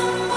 Ooh.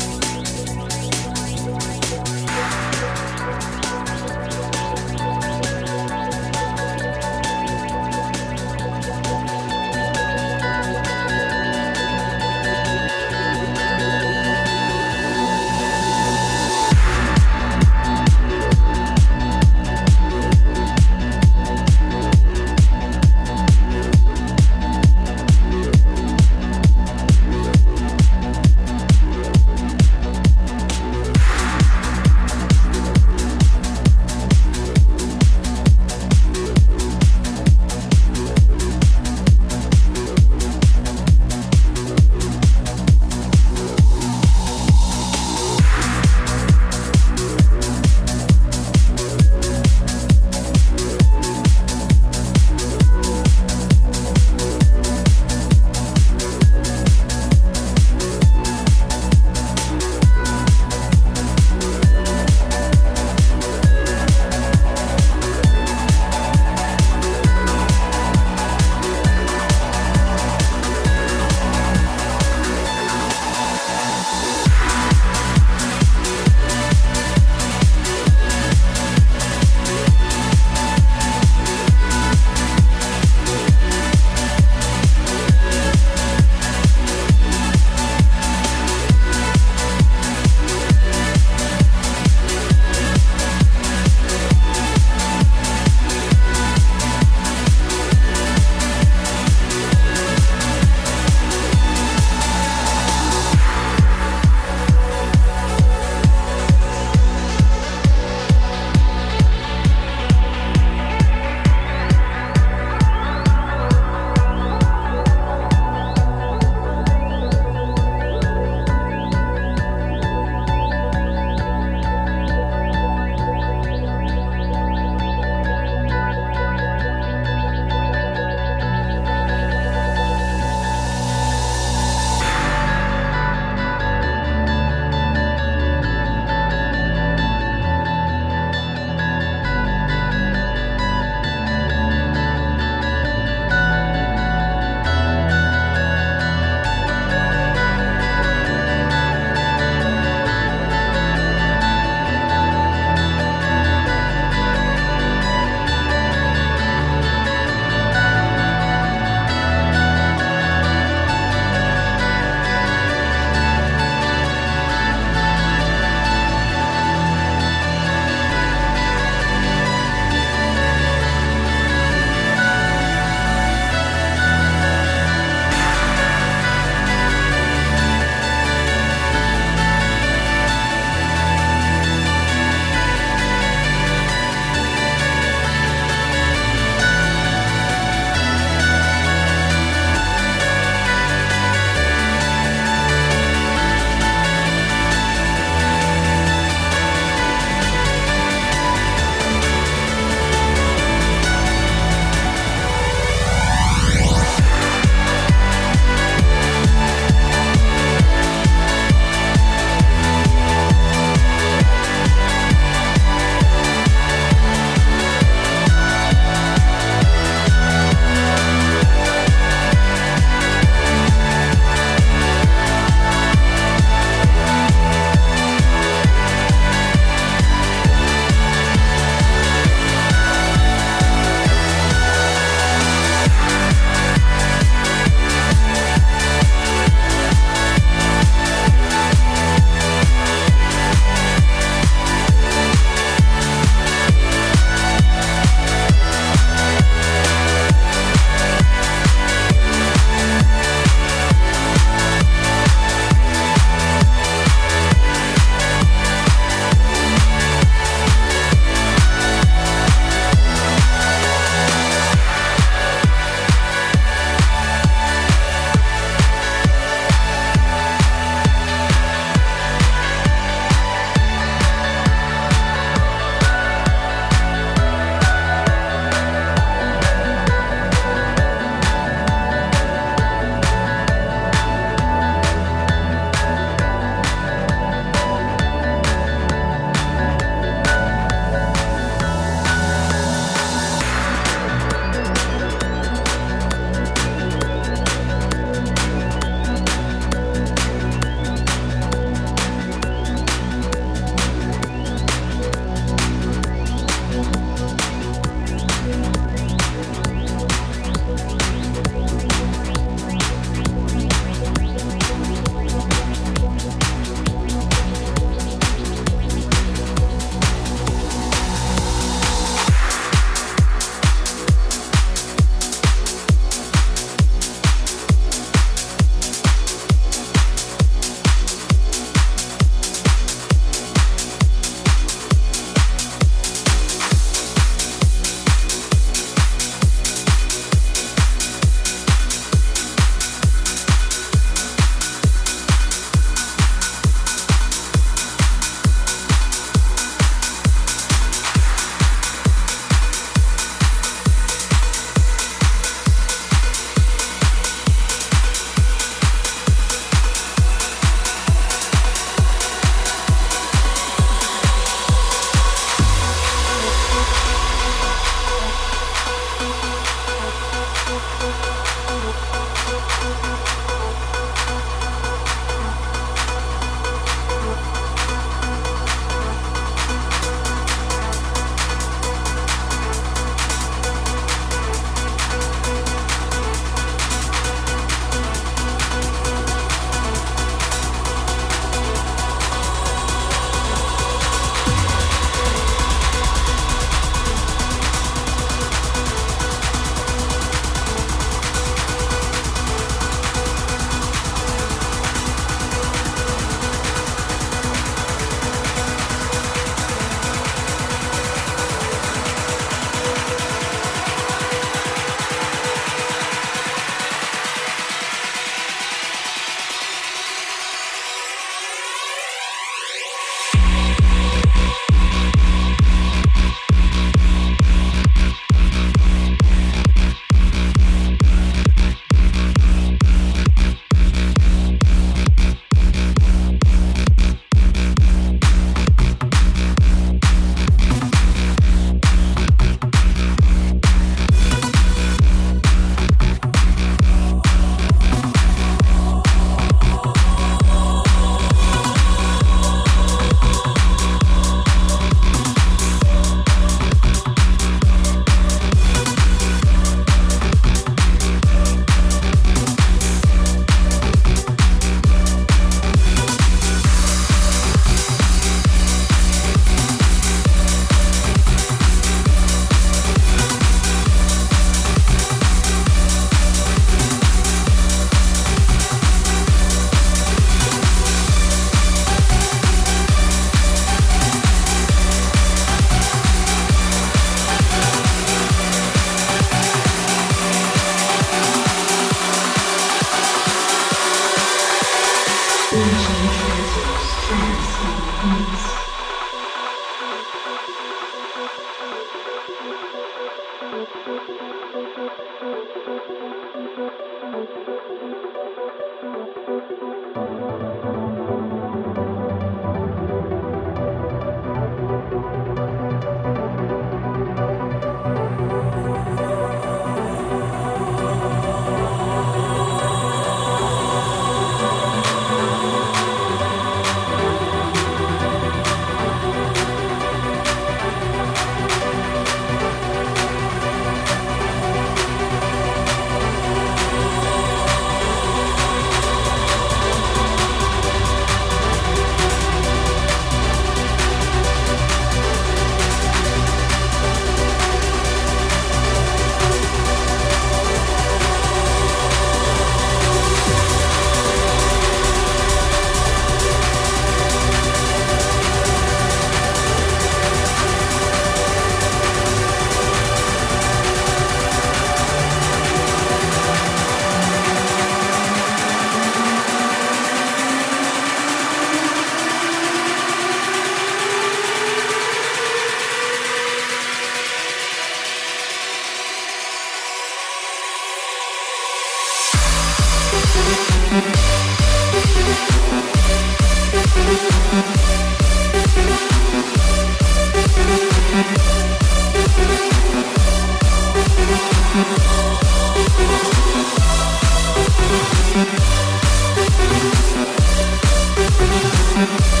Thank